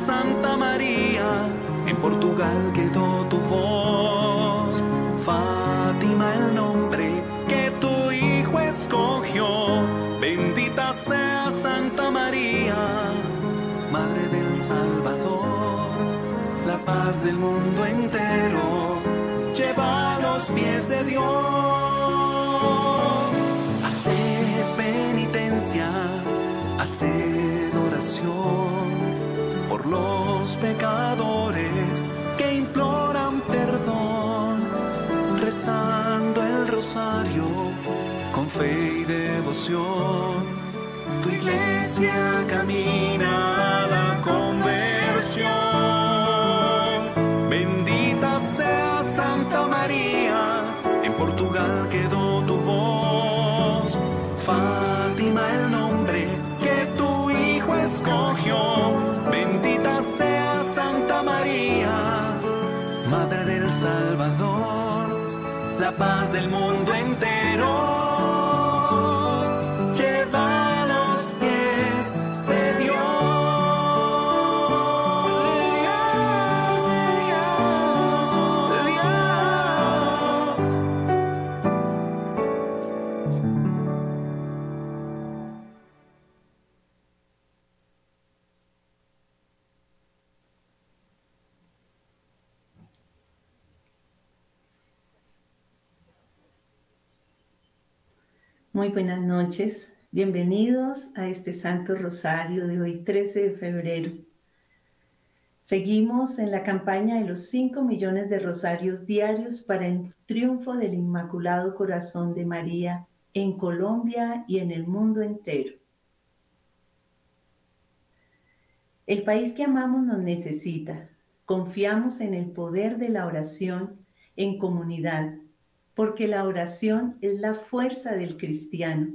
Santa María, en Portugal quedó tu voz. Fátima el nombre que tu hijo escogió. Bendita sea Santa María, Madre del Salvador, la paz del mundo entero. Lleva a los pies de Dios. Hacer penitencia, hacer oración por los pecadores que imploran perdón, rezando el rosario con fe y devoción. Tu iglesia camina a la conversión. Bendita sea Santa María, en Portugal quedó tu voz. Fátima el nombre que tu hijo escogió. Salvador, la paz del mundo entero. Muy buenas noches, bienvenidos a este Santo Rosario de hoy 13 de febrero. Seguimos en la campaña de los 5 millones de rosarios diarios para el triunfo del Inmaculado Corazón de María en Colombia y en el mundo entero. El país que amamos nos necesita. Confiamos en el poder de la oración en comunidad porque la oración es la fuerza del cristiano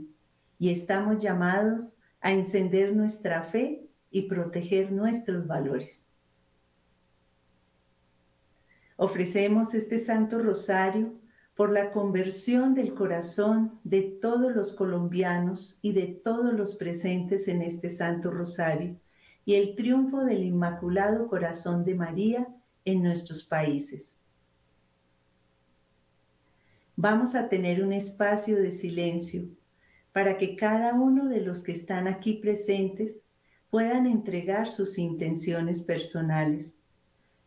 y estamos llamados a encender nuestra fe y proteger nuestros valores. Ofrecemos este Santo Rosario por la conversión del corazón de todos los colombianos y de todos los presentes en este Santo Rosario y el triunfo del Inmaculado Corazón de María en nuestros países vamos a tener un espacio de silencio para que cada uno de los que están aquí presentes puedan entregar sus intenciones personales.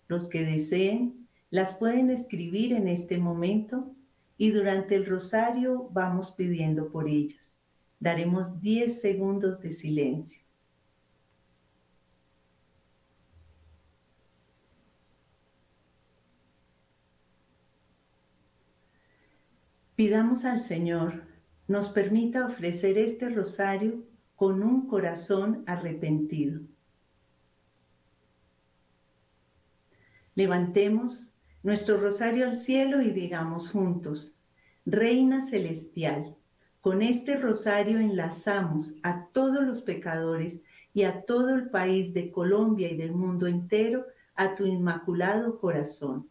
Los que deseen las pueden escribir en este momento y durante el rosario vamos pidiendo por ellas. Daremos 10 segundos de silencio. Pidamos al Señor nos permita ofrecer este rosario con un corazón arrepentido. Levantemos nuestro rosario al cielo y digamos juntos, Reina Celestial, con este rosario enlazamos a todos los pecadores y a todo el país de Colombia y del mundo entero a tu inmaculado corazón.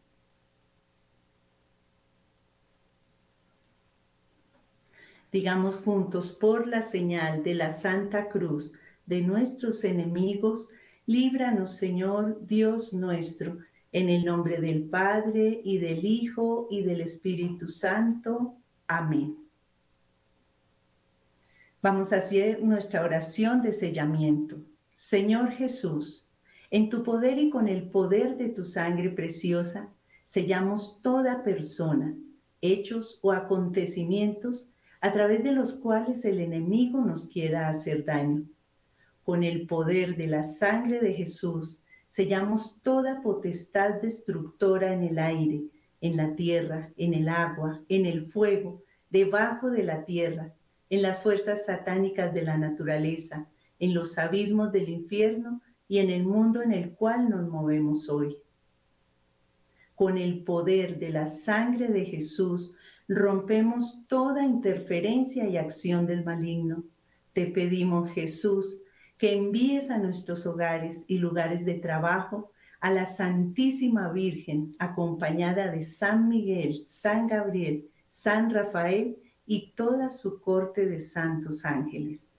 Digamos juntos, por la señal de la Santa Cruz de nuestros enemigos, líbranos Señor Dios nuestro, en el nombre del Padre y del Hijo y del Espíritu Santo. Amén. Vamos a hacer nuestra oración de sellamiento. Señor Jesús, en tu poder y con el poder de tu sangre preciosa, sellamos toda persona, hechos o acontecimientos a través de los cuales el enemigo nos quiera hacer daño. Con el poder de la sangre de Jesús, sellamos toda potestad destructora en el aire, en la tierra, en el agua, en el fuego, debajo de la tierra, en las fuerzas satánicas de la naturaleza, en los abismos del infierno y en el mundo en el cual nos movemos hoy. Con el poder de la sangre de Jesús, rompemos toda interferencia y acción del maligno. Te pedimos, Jesús, que envíes a nuestros hogares y lugares de trabajo a la Santísima Virgen, acompañada de San Miguel, San Gabriel, San Rafael y toda su corte de santos ángeles.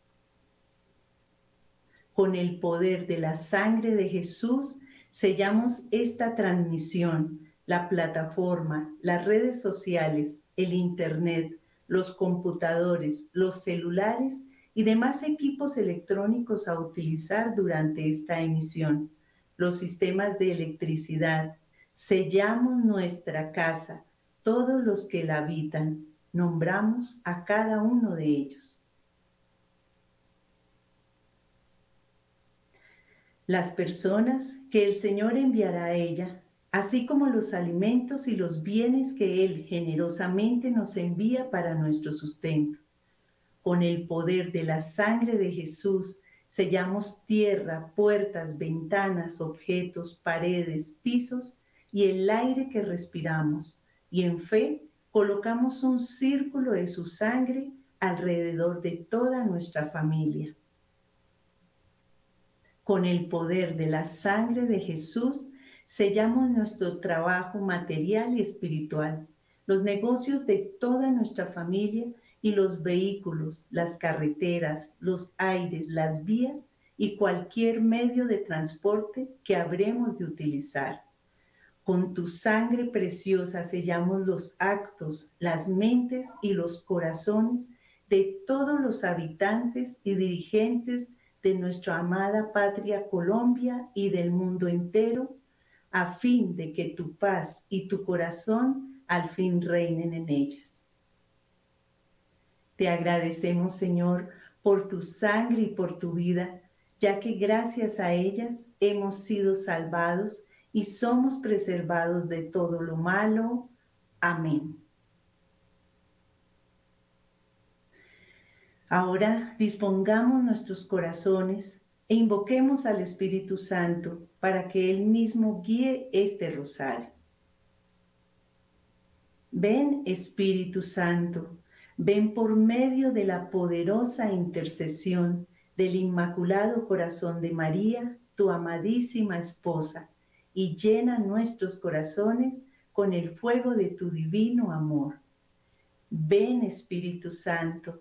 Con el poder de la sangre de Jesús, sellamos esta transmisión, la plataforma, las redes sociales, el Internet, los computadores, los celulares y demás equipos electrónicos a utilizar durante esta emisión, los sistemas de electricidad. Sellamos nuestra casa, todos los que la habitan, nombramos a cada uno de ellos. Las personas que el Señor enviará a ella así como los alimentos y los bienes que Él generosamente nos envía para nuestro sustento. Con el poder de la sangre de Jesús, sellamos tierra, puertas, ventanas, objetos, paredes, pisos y el aire que respiramos, y en fe colocamos un círculo de su sangre alrededor de toda nuestra familia. Con el poder de la sangre de Jesús, sellamos nuestro trabajo material y espiritual, los negocios de toda nuestra familia y los vehículos, las carreteras, los aires, las vías y cualquier medio de transporte que habremos de utilizar. Con tu sangre preciosa sellamos los actos, las mentes y los corazones de todos los habitantes y dirigentes de nuestra amada patria Colombia y del mundo entero a fin de que tu paz y tu corazón al fin reinen en ellas. Te agradecemos, Señor, por tu sangre y por tu vida, ya que gracias a ellas hemos sido salvados y somos preservados de todo lo malo. Amén. Ahora dispongamos nuestros corazones e invoquemos al Espíritu Santo para que Él mismo guíe este rosario. Ven Espíritu Santo, ven por medio de la poderosa intercesión del Inmaculado Corazón de María, tu amadísima esposa, y llena nuestros corazones con el fuego de tu divino amor. Ven Espíritu Santo,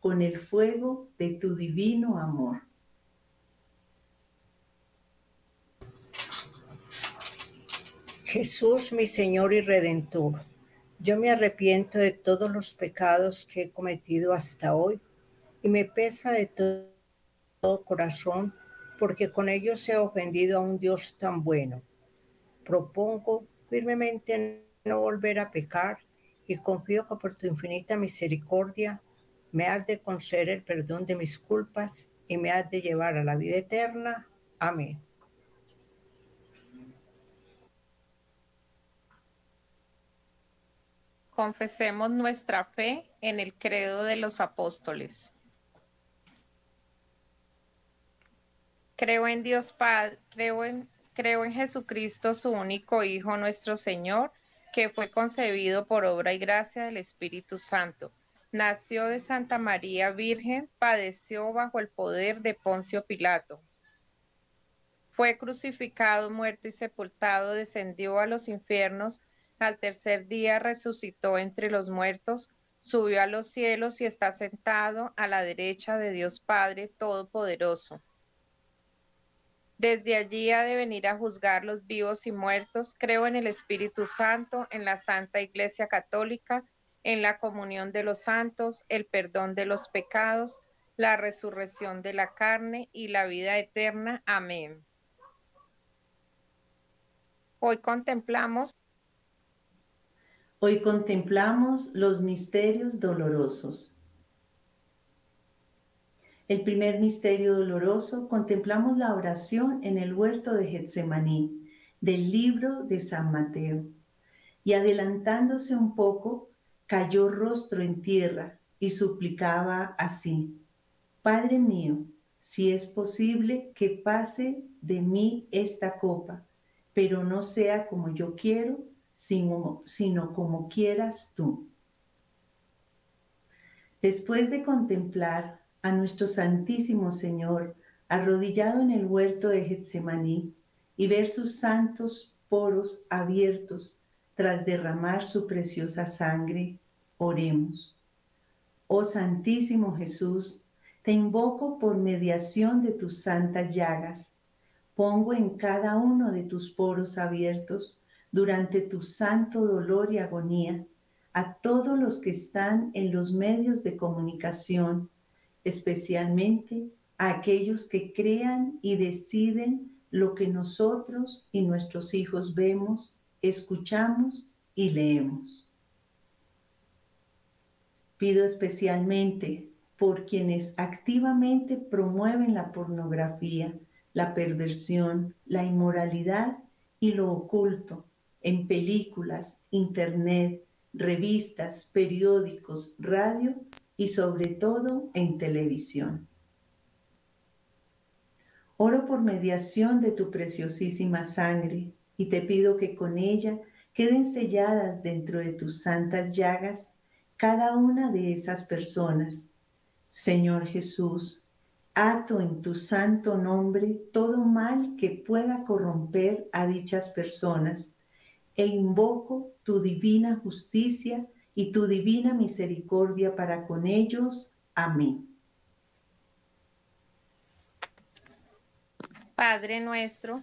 con el fuego de tu divino amor. Jesús, mi Señor y Redentor, yo me arrepiento de todos los pecados que he cometido hasta hoy y me pesa de todo, corazón porque con ellos he ofendido a un Dios tan bueno. Propongo firmemente no volver a pecar y confío que por tu infinita misericordia me has de conceder el perdón de mis culpas y me has de llevar a la vida eterna. Amén. Confesemos nuestra fe en el credo de los apóstoles. Creo en Dios Padre, creo en, creo en Jesucristo, su único Hijo, nuestro Señor, que fue concebido por obra y gracia del Espíritu Santo Nació de Santa María Virgen, padeció bajo el poder de Poncio Pilato. Fue crucificado, muerto y sepultado, descendió a los infiernos, al tercer día resucitó entre los muertos, subió a los cielos y está sentado a la derecha de Dios Padre Todopoderoso. Desde allí ha de venir a juzgar los vivos y muertos. Creo en el Espíritu Santo, en la Santa Iglesia Católica, en la comunión de los santos, el perdón de los pecados, la resurrección de la carne y la vida eterna. Amén. Hoy contemplamos Hoy contemplamos los misterios dolorosos. El primer misterio doloroso contemplamos la oración en el huerto de Getsemaní del libro de San Mateo. Y adelantándose un poco, cayó rostro en tierra y suplicaba así, Padre mío, si es posible que pase de mí esta copa, pero no sea como yo quiero, sino, como quieras tú. Después de contemplar a nuestro Santísimo Señor arrodillado en el huerto de Getsemaní y ver sus santos poros abiertos tras derramar su preciosa sangre, oremos. Oh Santísimo Jesús, te invoco por mediación de tus santas llagas. Pongo en cada uno de tus poros abiertos durante tu santo dolor y agonía a todos los que están en los medios de comunicación, especialmente a aquellos que crean y deciden lo que nosotros y nuestros hijos vemos, escuchamos y leemos. Pido especialmente por quienes activamente promueven la pornografía, la perversión, la inmoralidad y lo oculto en películas, internet, revistas, periódicos, radio y sobre todo en televisión. Oro por mediación de tu preciosísima sangre y te pido que con ella queden selladas dentro de tus santas llagas cada una de esas personas. Señor Jesús, ato en tu santo nombre todo mal que pueda corromper a dichas personas e invoco tu divina justicia y tu divina misericordia para con ellos. Amén. Padre nuestro,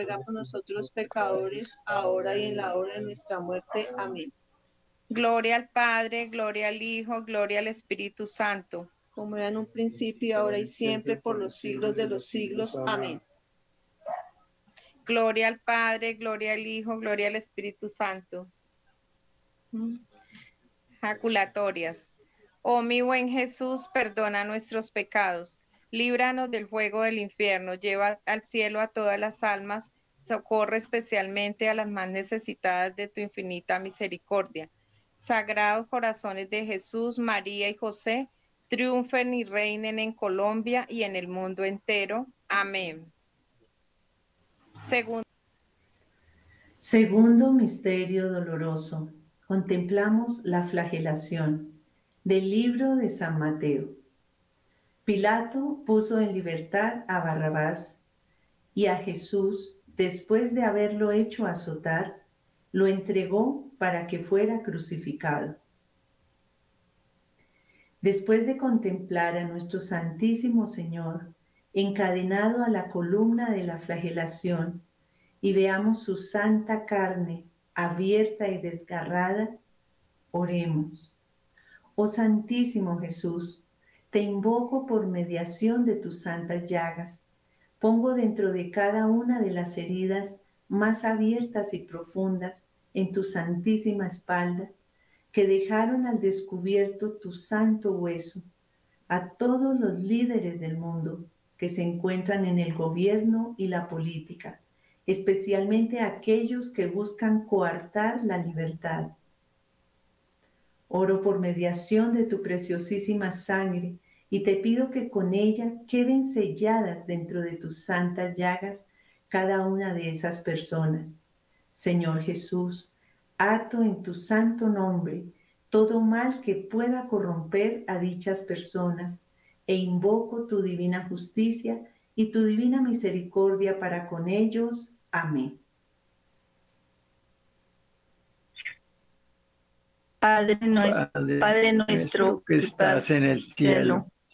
ruega por nosotros pecadores, ahora y en la hora de nuestra muerte. Amén. Gloria al Padre, gloria al Hijo, gloria al Espíritu Santo. Como era en un principio, ahora y siempre, por los siglos de los siglos. Amén. Gloria al Padre, gloria al Hijo, gloria al Espíritu Santo. Jaculatorias. Oh mi buen Jesús, perdona nuestros pecados, líbranos del fuego del infierno, lleva al cielo a todas las almas, socorre especialmente a las más necesitadas de tu infinita misericordia. Sagrados corazones de Jesús, María y José, triunfen y reinen en Colombia y en el mundo entero. Amén. Segundo. Segundo misterio doloroso. Contemplamos la flagelación del libro de San Mateo. Pilato puso en libertad a Barrabás y a Jesús, después de haberlo hecho azotar, lo entregó para que fuera crucificado. Después de contemplar a nuestro Santísimo Señor, encadenado a la columna de la flagelación y veamos su santa carne abierta y desgarrada, oremos. Oh Santísimo Jesús, te invoco por mediación de tus santas llagas. Pongo dentro de cada una de las heridas más abiertas y profundas en tu santísima espalda, que dejaron al descubierto tu santo hueso, a todos los líderes del mundo que se encuentran en el gobierno y la política, especialmente aquellos que buscan coartar la libertad. Oro por mediación de tu preciosísima sangre y te pido que con ella queden selladas dentro de tus santas llagas cada una de esas personas. Señor Jesús, ato en tu santo nombre todo mal que pueda corromper a dichas personas e invoco tu divina justicia y tu divina misericordia para con ellos. Amén. Padre nuestro, que estás en el cielo,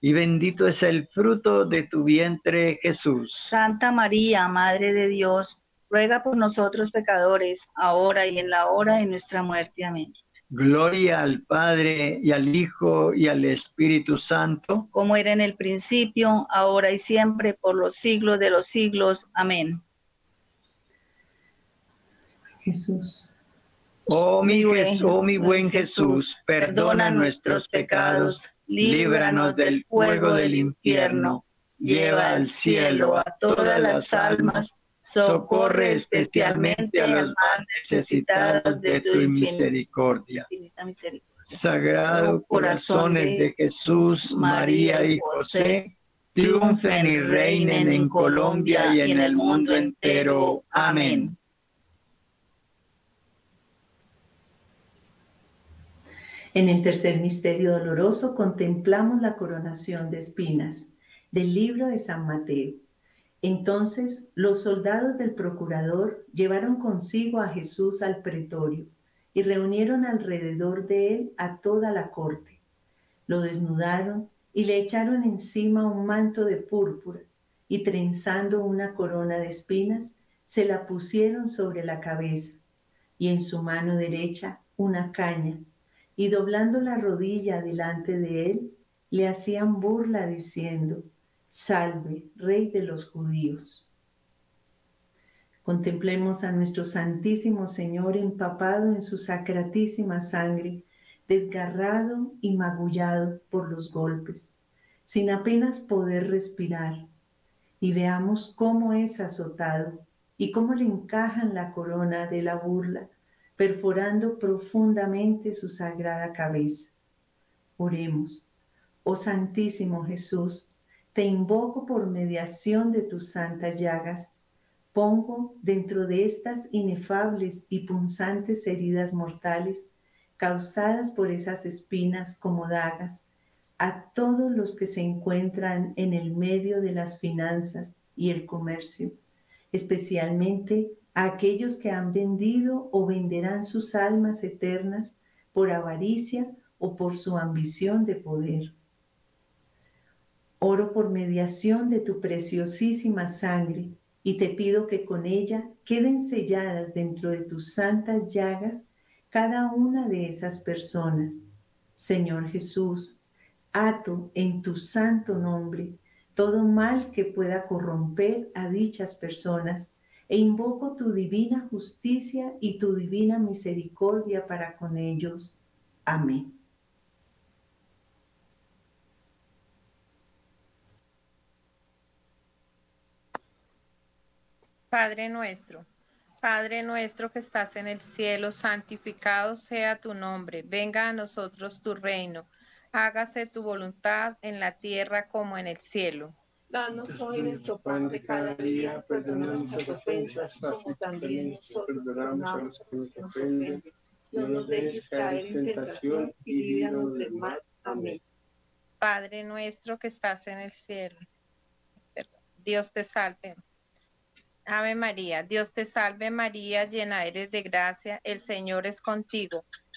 y bendito es el fruto de tu vientre, Jesús. Santa María, Madre de Dios, ruega por nosotros pecadores, ahora y en la hora de nuestra muerte. Amén. Gloria al Padre y al Hijo y al Espíritu Santo. Como era en el principio, ahora y siempre, por los siglos de los siglos. Amén. Jesús. Oh mi, oh, mi buen Jesús, perdona nuestros pecados líbranos del fuego del infierno, lleva al cielo a todas las almas, socorre especialmente a las más necesitadas de tu misericordia. Sagrado corazones de Jesús, María y José, triunfen y reinen en Colombia y en el mundo entero. Amén. En el tercer misterio doloroso contemplamos la coronación de espinas del libro de San Mateo. Entonces los soldados del procurador llevaron consigo a Jesús al pretorio y reunieron alrededor de él a toda la corte. Lo desnudaron y le echaron encima un manto de púrpura y trenzando una corona de espinas, se la pusieron sobre la cabeza y en su mano derecha una caña y doblando la rodilla delante de él, le hacían burla diciendo, Salve, Rey de los judíos. Contemplemos a nuestro Santísimo Señor empapado en su sacratísima sangre, desgarrado y magullado por los golpes, sin apenas poder respirar, y veamos cómo es azotado y cómo le encajan la corona de la burla perforando profundamente su sagrada cabeza. Oremos. Oh Santísimo Jesús, te invoco por mediación de tus santas llagas. Pongo dentro de estas inefables y punzantes heridas mortales, causadas por esas espinas como dagas, a todos los que se encuentran en el medio de las finanzas y el comercio, especialmente aquellos que han vendido o venderán sus almas eternas por avaricia o por su ambición de poder. Oro por mediación de tu preciosísima sangre y te pido que con ella queden selladas dentro de tus santas llagas cada una de esas personas. Señor Jesús, ato en tu santo nombre todo mal que pueda corromper a dichas personas e invoco tu divina justicia y tu divina misericordia para con ellos. Amén. Padre nuestro, Padre nuestro que estás en el cielo, santificado sea tu nombre, venga a nosotros tu reino, hágase tu voluntad en la tierra como en el cielo. Danos hoy nuestro pan de cada día, perdona nuestras ofensas, como también nosotros perdonamos a los que nos ofenden. No nos dejes caer en tentación y líbranos del mal. Amén. Padre nuestro que estás en el cielo, Dios te salve. Ave María, Dios te salve María, llena eres de gracia, el Señor es contigo.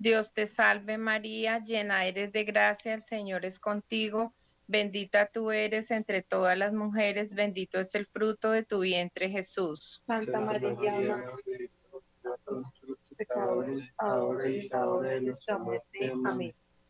Dios te salve María, llena eres de gracia, el Señor es contigo, Bendita tú eres entre todas las mujeres, bendito es el fruto de tu vientre Jesús. Santa María, Madre de Dios, pecadores, ahora y en la hora de nuestra muerte. Amén.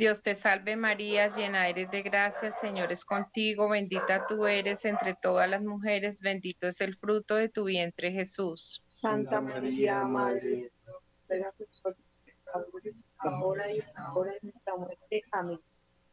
Dios te salve María, llena eres de gracia, el Señor es contigo, bendita tú eres entre todas las mujeres, bendito es el fruto de tu vientre Jesús. Santa María, Madre de Dios ahora y en la hora de nuestra muerte. Amén.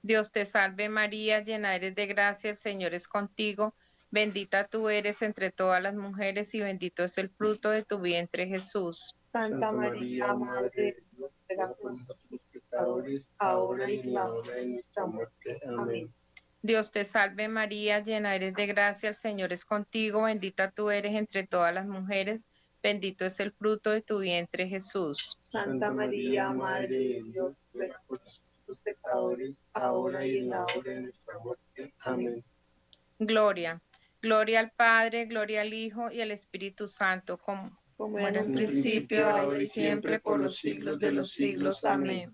Dios te salve María, llena eres de gracia, el Señor es contigo. Bendita tú eres entre todas las mujeres y bendito es el fruto de tu vientre Jesús. Santa María, Madre de Dios, ruega por nosotros pecadores, ahora y en la hora de nuestra muerte. Amén. Dios te salve María, llena eres de gracia, el Señor es contigo, bendita tú eres entre todas las mujeres Bendito es el fruto de tu vientre, Jesús. Santa María, Madre de Dios, ruega por nosotros pecadores, ahora y en la hora de nuestra muerte. Amén. Gloria. Gloria al Padre, gloria al Hijo y al Espíritu Santo, como, como en un principio, ahora y siempre, por los siglos de los siglos. Amén.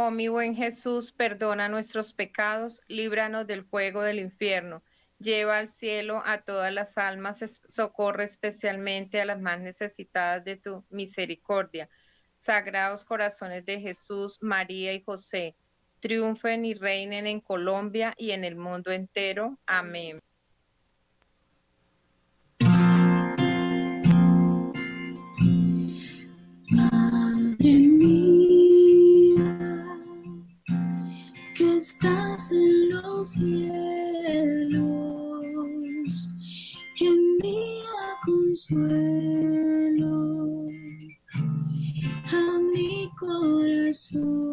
Oh mi buen Jesús, perdona nuestros pecados, líbranos del fuego del infierno Lleva al cielo a todas las almas, socorre especialmente a las más necesitadas de tu misericordia. Sagrados corazones de Jesús, María y José, triunfen y reinen en Colombia y en el mundo entero. Amén. Los cielos consuelo a mi corazón.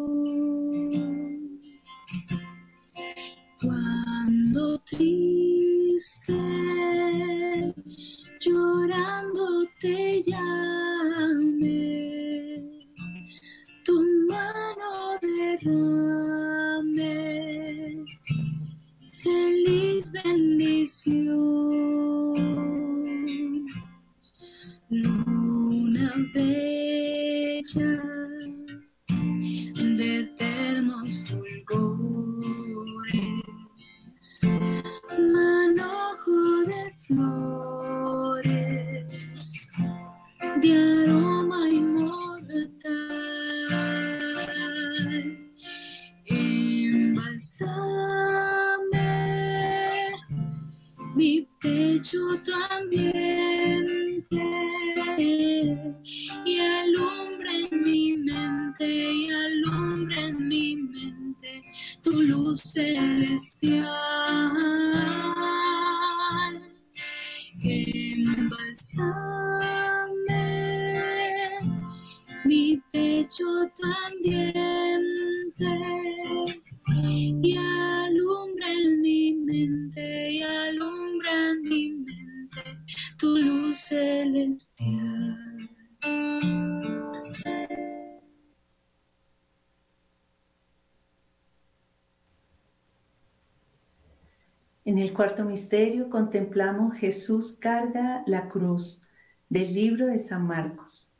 Cuarto misterio contemplamos Jesús carga la cruz del libro de San Marcos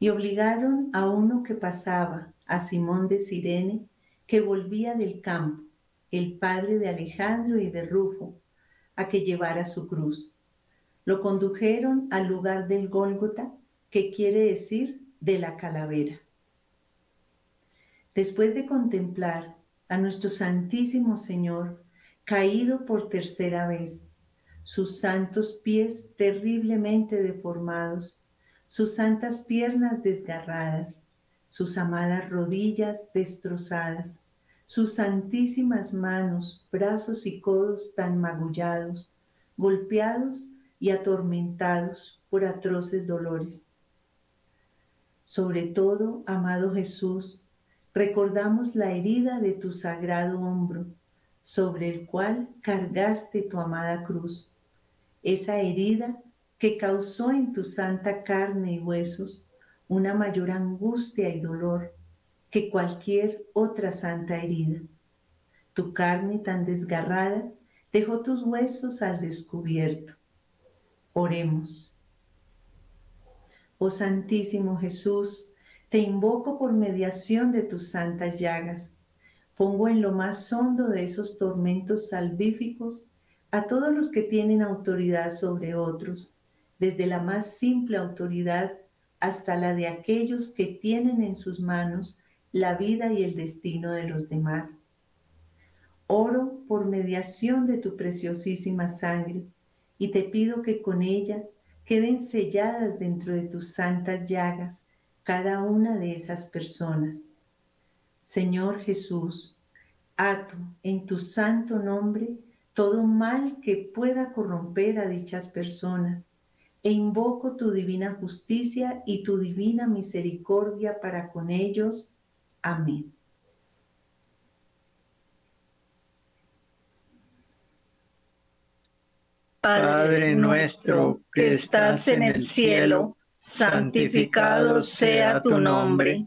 y obligaron a uno que pasaba, a Simón de Sirene, que volvía del campo, el padre de Alejandro y de Rufo, a que llevara su cruz. Lo condujeron al lugar del Gólgota, que quiere decir de la calavera. Después de contemplar a nuestro Santísimo Señor caído por tercera vez, sus santos pies terriblemente deformados, sus santas piernas desgarradas, sus amadas rodillas destrozadas, sus santísimas manos, brazos y codos tan magullados, golpeados y atormentados por atroces dolores. Sobre todo, amado Jesús, recordamos la herida de tu sagrado hombro, sobre el cual cargaste tu amada cruz, esa herida que causó en tu santa carne y huesos una mayor angustia y dolor que cualquier otra santa herida. Tu carne tan desgarrada dejó tus huesos al descubierto. Oremos. Oh Santísimo Jesús, te invoco por mediación de tus santas llagas. Pongo en lo más hondo de esos tormentos salvíficos a todos los que tienen autoridad sobre otros, desde la más simple autoridad hasta la de aquellos que tienen en sus manos la vida y el destino de los demás. Oro por mediación de tu preciosísima sangre y te pido que con ella queden selladas dentro de tus santas llagas cada una de esas personas. Señor Jesús, ato en tu santo nombre todo mal que pueda corromper a dichas personas e invoco tu divina justicia y tu divina misericordia para con ellos. Amén. Padre nuestro que estás en el cielo, santificado sea tu nombre.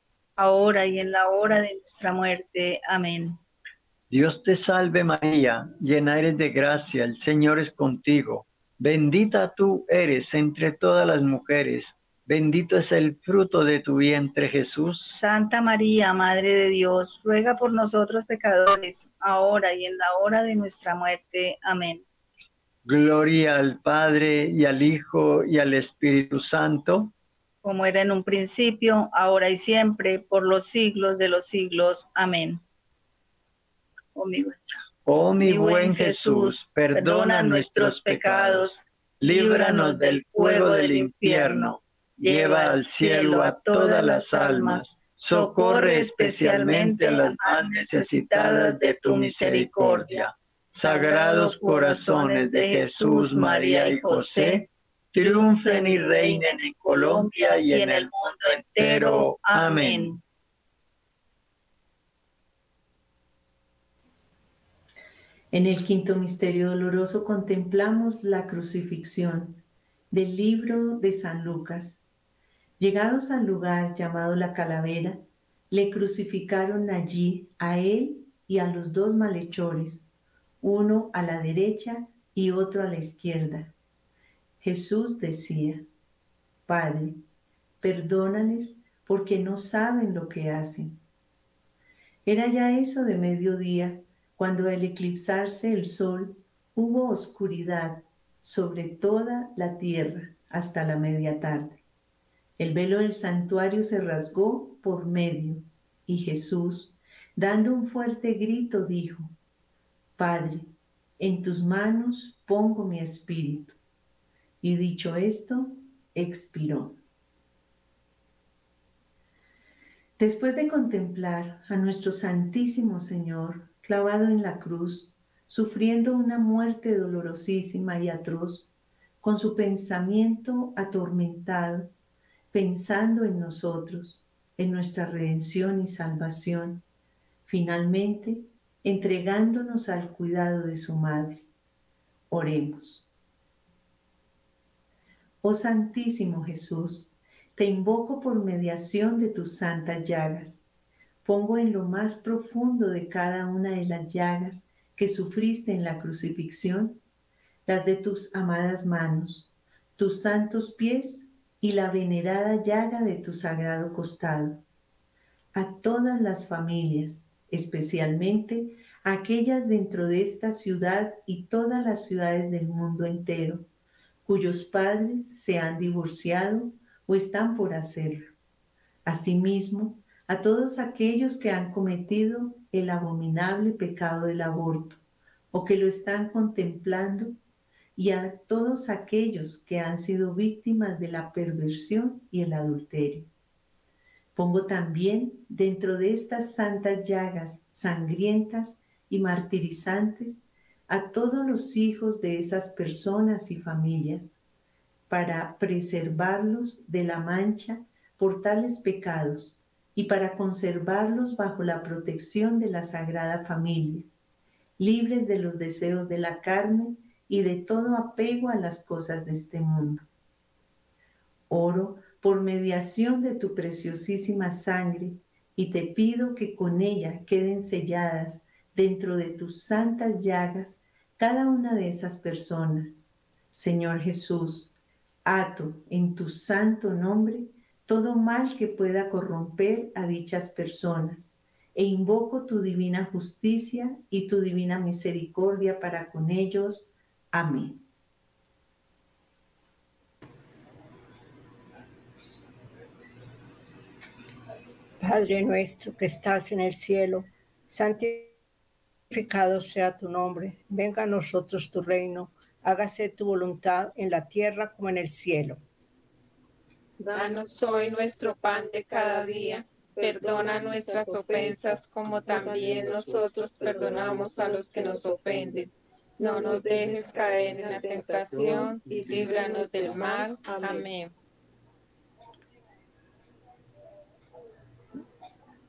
ahora y en la hora de nuestra muerte. Amén. Dios te salve María, llena eres de gracia, el Señor es contigo. Bendita tú eres entre todas las mujeres, bendito es el fruto de tu vientre Jesús. Santa María, Madre de Dios, ruega por nosotros pecadores, ahora y en la hora de nuestra muerte. Amén. Gloria al Padre y al Hijo y al Espíritu Santo. Como era en un principio, ahora y siempre, por los siglos de los siglos. Amén. Oh mi, buen Jesús, perdona nuestros pecados, líbranos del fuego del infierno, lleva al cielo a todas las almas, socorre especialmente a las más necesitadas de tu misericordia. Sagrados corazones de Jesús, María y José, triunfen y reinen en Colombia y en el mundo entero. Amén. En el quinto misterio doloroso contemplamos la crucifixión del libro de San Lucas. Llegados al lugar llamado la calavera, le crucificaron allí a él y a los dos malhechores, uno a la derecha y otro a la izquierda. Jesús decía, Padre, perdónales porque no saben lo que hacen. Era ya eso de mediodía cuando al eclipsarse el sol hubo oscuridad sobre toda la tierra hasta la media tarde. El velo del santuario se rasgó por medio y Jesús, dando un fuerte grito, dijo, Padre, en tus manos pongo mi espíritu. Y dicho esto, expiró. Después de contemplar a nuestro Santísimo Señor clavado en la cruz, sufriendo una muerte dolorosísima y atroz, con su pensamiento atormentado, pensando en nosotros, en nuestra redención y salvación, finalmente entregándonos al cuidado de su madre. Oremos. Oh Santísimo Jesús, te invoco por mediación de tus santas llagas pongo en lo más profundo de cada una de las llagas que sufriste en la crucifixión, las de tus amadas manos, tus santos pies y la venerada llaga de tu sagrado costado. A todas las familias, especialmente aquellas dentro de esta ciudad y todas las ciudades del mundo entero, cuyos padres se han divorciado o están por hacerlo. Asimismo, a todos aquellos que han cometido el abominable pecado del aborto o que lo están contemplando y a todos aquellos que han sido víctimas de la perversión y el adulterio. Pongo también dentro de estas santas llagas sangrientas y martirizantes a todos los hijos de esas personas y familias para preservarlos de la mancha por tales pecados y para conservarlos bajo la protección de la Sagrada Familia, libres de los deseos de la carne y de todo apego a las cosas de este mundo. Oro por mediación de tu preciosísima sangre y te pido que con ella queden selladas dentro de tus santas llagas cada una de esas personas. Señor Jesús, ato en tu santo nombre todo mal que pueda corromper a dichas personas e invoco tu divina justicia y tu divina misericordia para con ellos. Amén. Padre nuestro que estás en el cielo, santificado sea tu nombre, venga a nosotros tu reino, hágase tu voluntad en la tierra como en el cielo. Danos hoy nuestro pan de cada día Perdona nuestras ofensas como también nosotros perdonamos a los que nos ofenden. No nos dejes caer en la tentación y líbranos del mal. Amén.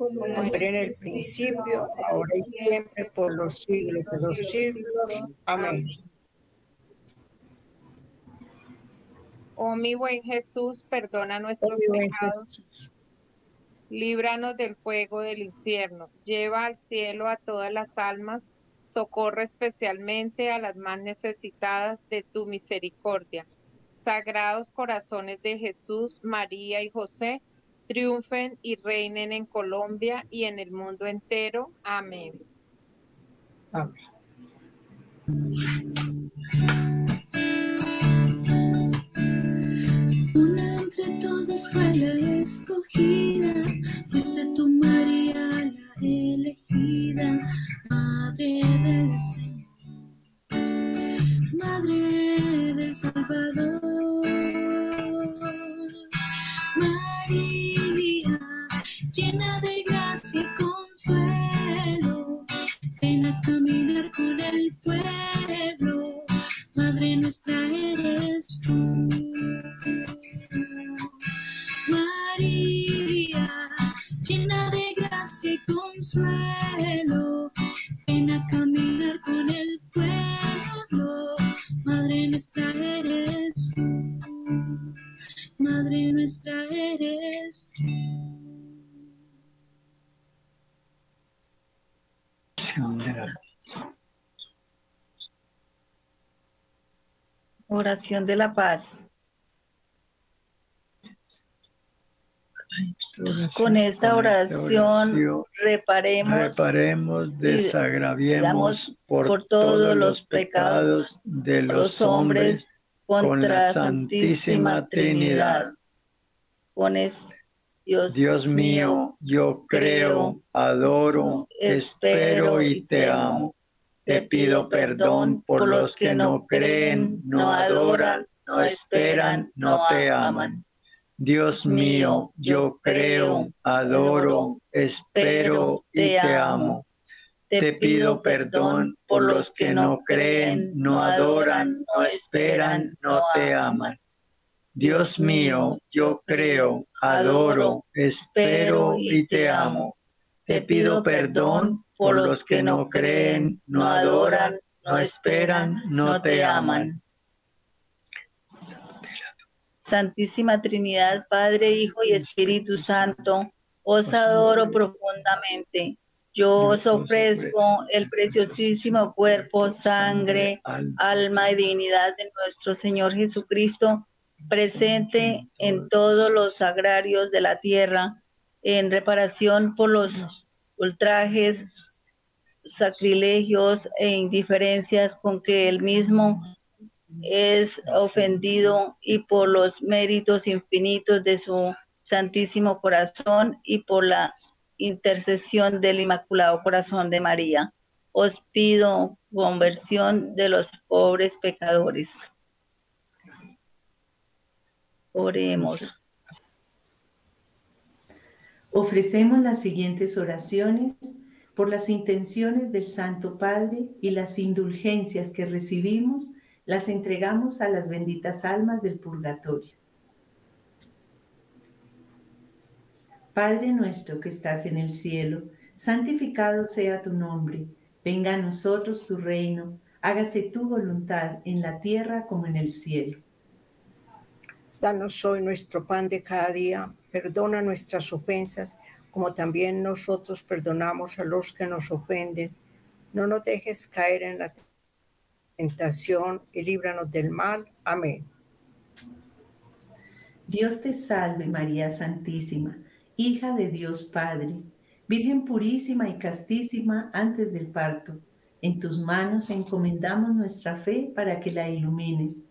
Como en el principio, ahora y siempre, por los siglos de los siglos. Amén. Oh mi buen Jesús, perdona nuestros oh, pecados. Líbranos del fuego del infierno. Lleva al cielo a todas las almas. Socorre especialmente a las más necesitadas de tu misericordia. Sagrados corazones de Jesús, María y José, triunfen y reinen en Colombia y en el mundo entero. Amén. Amén. Una entre todas fue la escogida, De la paz. Con esta oración, reparemos, reparemos, desagraviemos por, todos los pecados de los hombres con la Santísima Trinidad. Con Dios, mío, yo creo, adoro, espero y te amo. Te pido perdón por los que no creen, no adoran, no esperan, no te aman. Dios mío, yo creo, adoro, espero y te amo. Te pido perdón por los que no creen, no adoran, no esperan, no te aman. Dios mío, yo creo, adoro, espero y te amo. Te pido perdón por los que no creen, no adoran, no esperan, no te aman. Santísima Trinidad, Padre, Hijo y Espíritu Santo, os adoro profundamente. Yo os ofrezco el preciosísimo cuerpo, sangre, alma. y divinidad de nuestro Señor Jesucristo presente en todos los agrarios de la tierra en reparación por los ultrajes, sacrilegios e indiferencias con que el mismo es ofendido y por los méritos infinitos de su Santísimo Corazón y por la intercesión del Inmaculado Corazón de María. Os pido conversión de los pobres pecadores. Oremos. Ofrecemos las siguientes oraciones por las intenciones del Santo Padre y las indulgencias que recibimos, las entregamos a las benditas almas del purgatorio. Padre nuestro que estás en el cielo, santificado sea tu nombre, venga a nosotros tu reino, hágase tu voluntad en la tierra como en el cielo. Danos hoy nuestro pan de cada día, perdona nuestras ofensas, como también nosotros perdonamos a los que nos ofenden. No nos dejes caer en la tentación y líbranos del mal. Amén. Dios te salve María Santísima, hija de Dios Padre, Virgen purísima y castísima antes del parto. En tus manos encomendamos nuestra fe para que la ilumines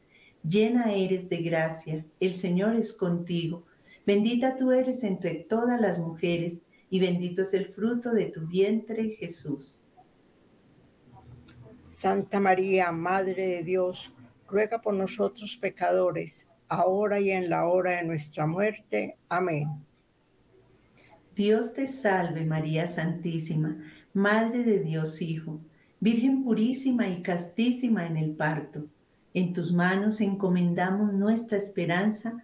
llena eres de gracia, el Señor es contigo. Bendita tú eres entre todas las mujeres, y bendito es el fruto de tu vientre, Jesús. Santa María, Madre de Dios, ruega por nosotros pecadores, ahora y en la hora de nuestra muerte. Amén. Dios te salve María Santísima, Madre de Dios Hijo, Virgen purísima y castísima en el parto en tus manos encomendamos nuestra esperanza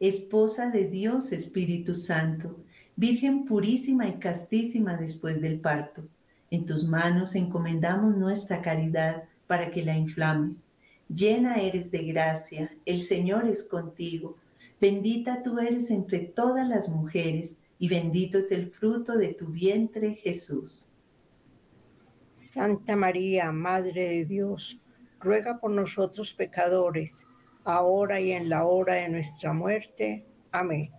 esposa de Dios Espíritu Santo, Virgen purísima y castísima después del parto. En tus manos encomendamos nuestra caridad para que la inflames. Llena eres de gracia, el Señor es contigo. Bendita tú eres entre todas las mujeres y bendito es el fruto de tu vientre, Jesús. Santa María, Madre de Dios, ruega por nosotros pecadores, ahora y en la hora de nuestra muerte. Amén.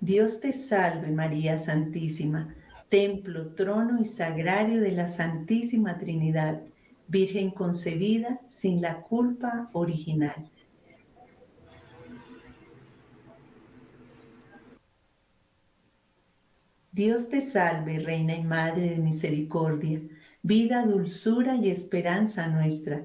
Dios te salve María Santísima, templo, trono y sagrario de la Santísima Trinidad, Virgen concebida sin la culpa original. Dios te salve, Reina y Madre de Misericordia vida, dulzura y esperanza nuestra.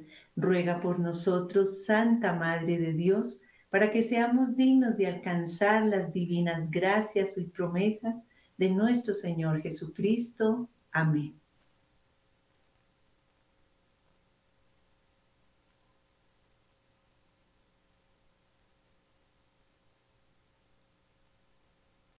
ruega por nosotros, Santa Madre de Dios, para que seamos dignos de alcanzar las divinas gracias y promesas de nuestro Señor Jesucristo. Amén.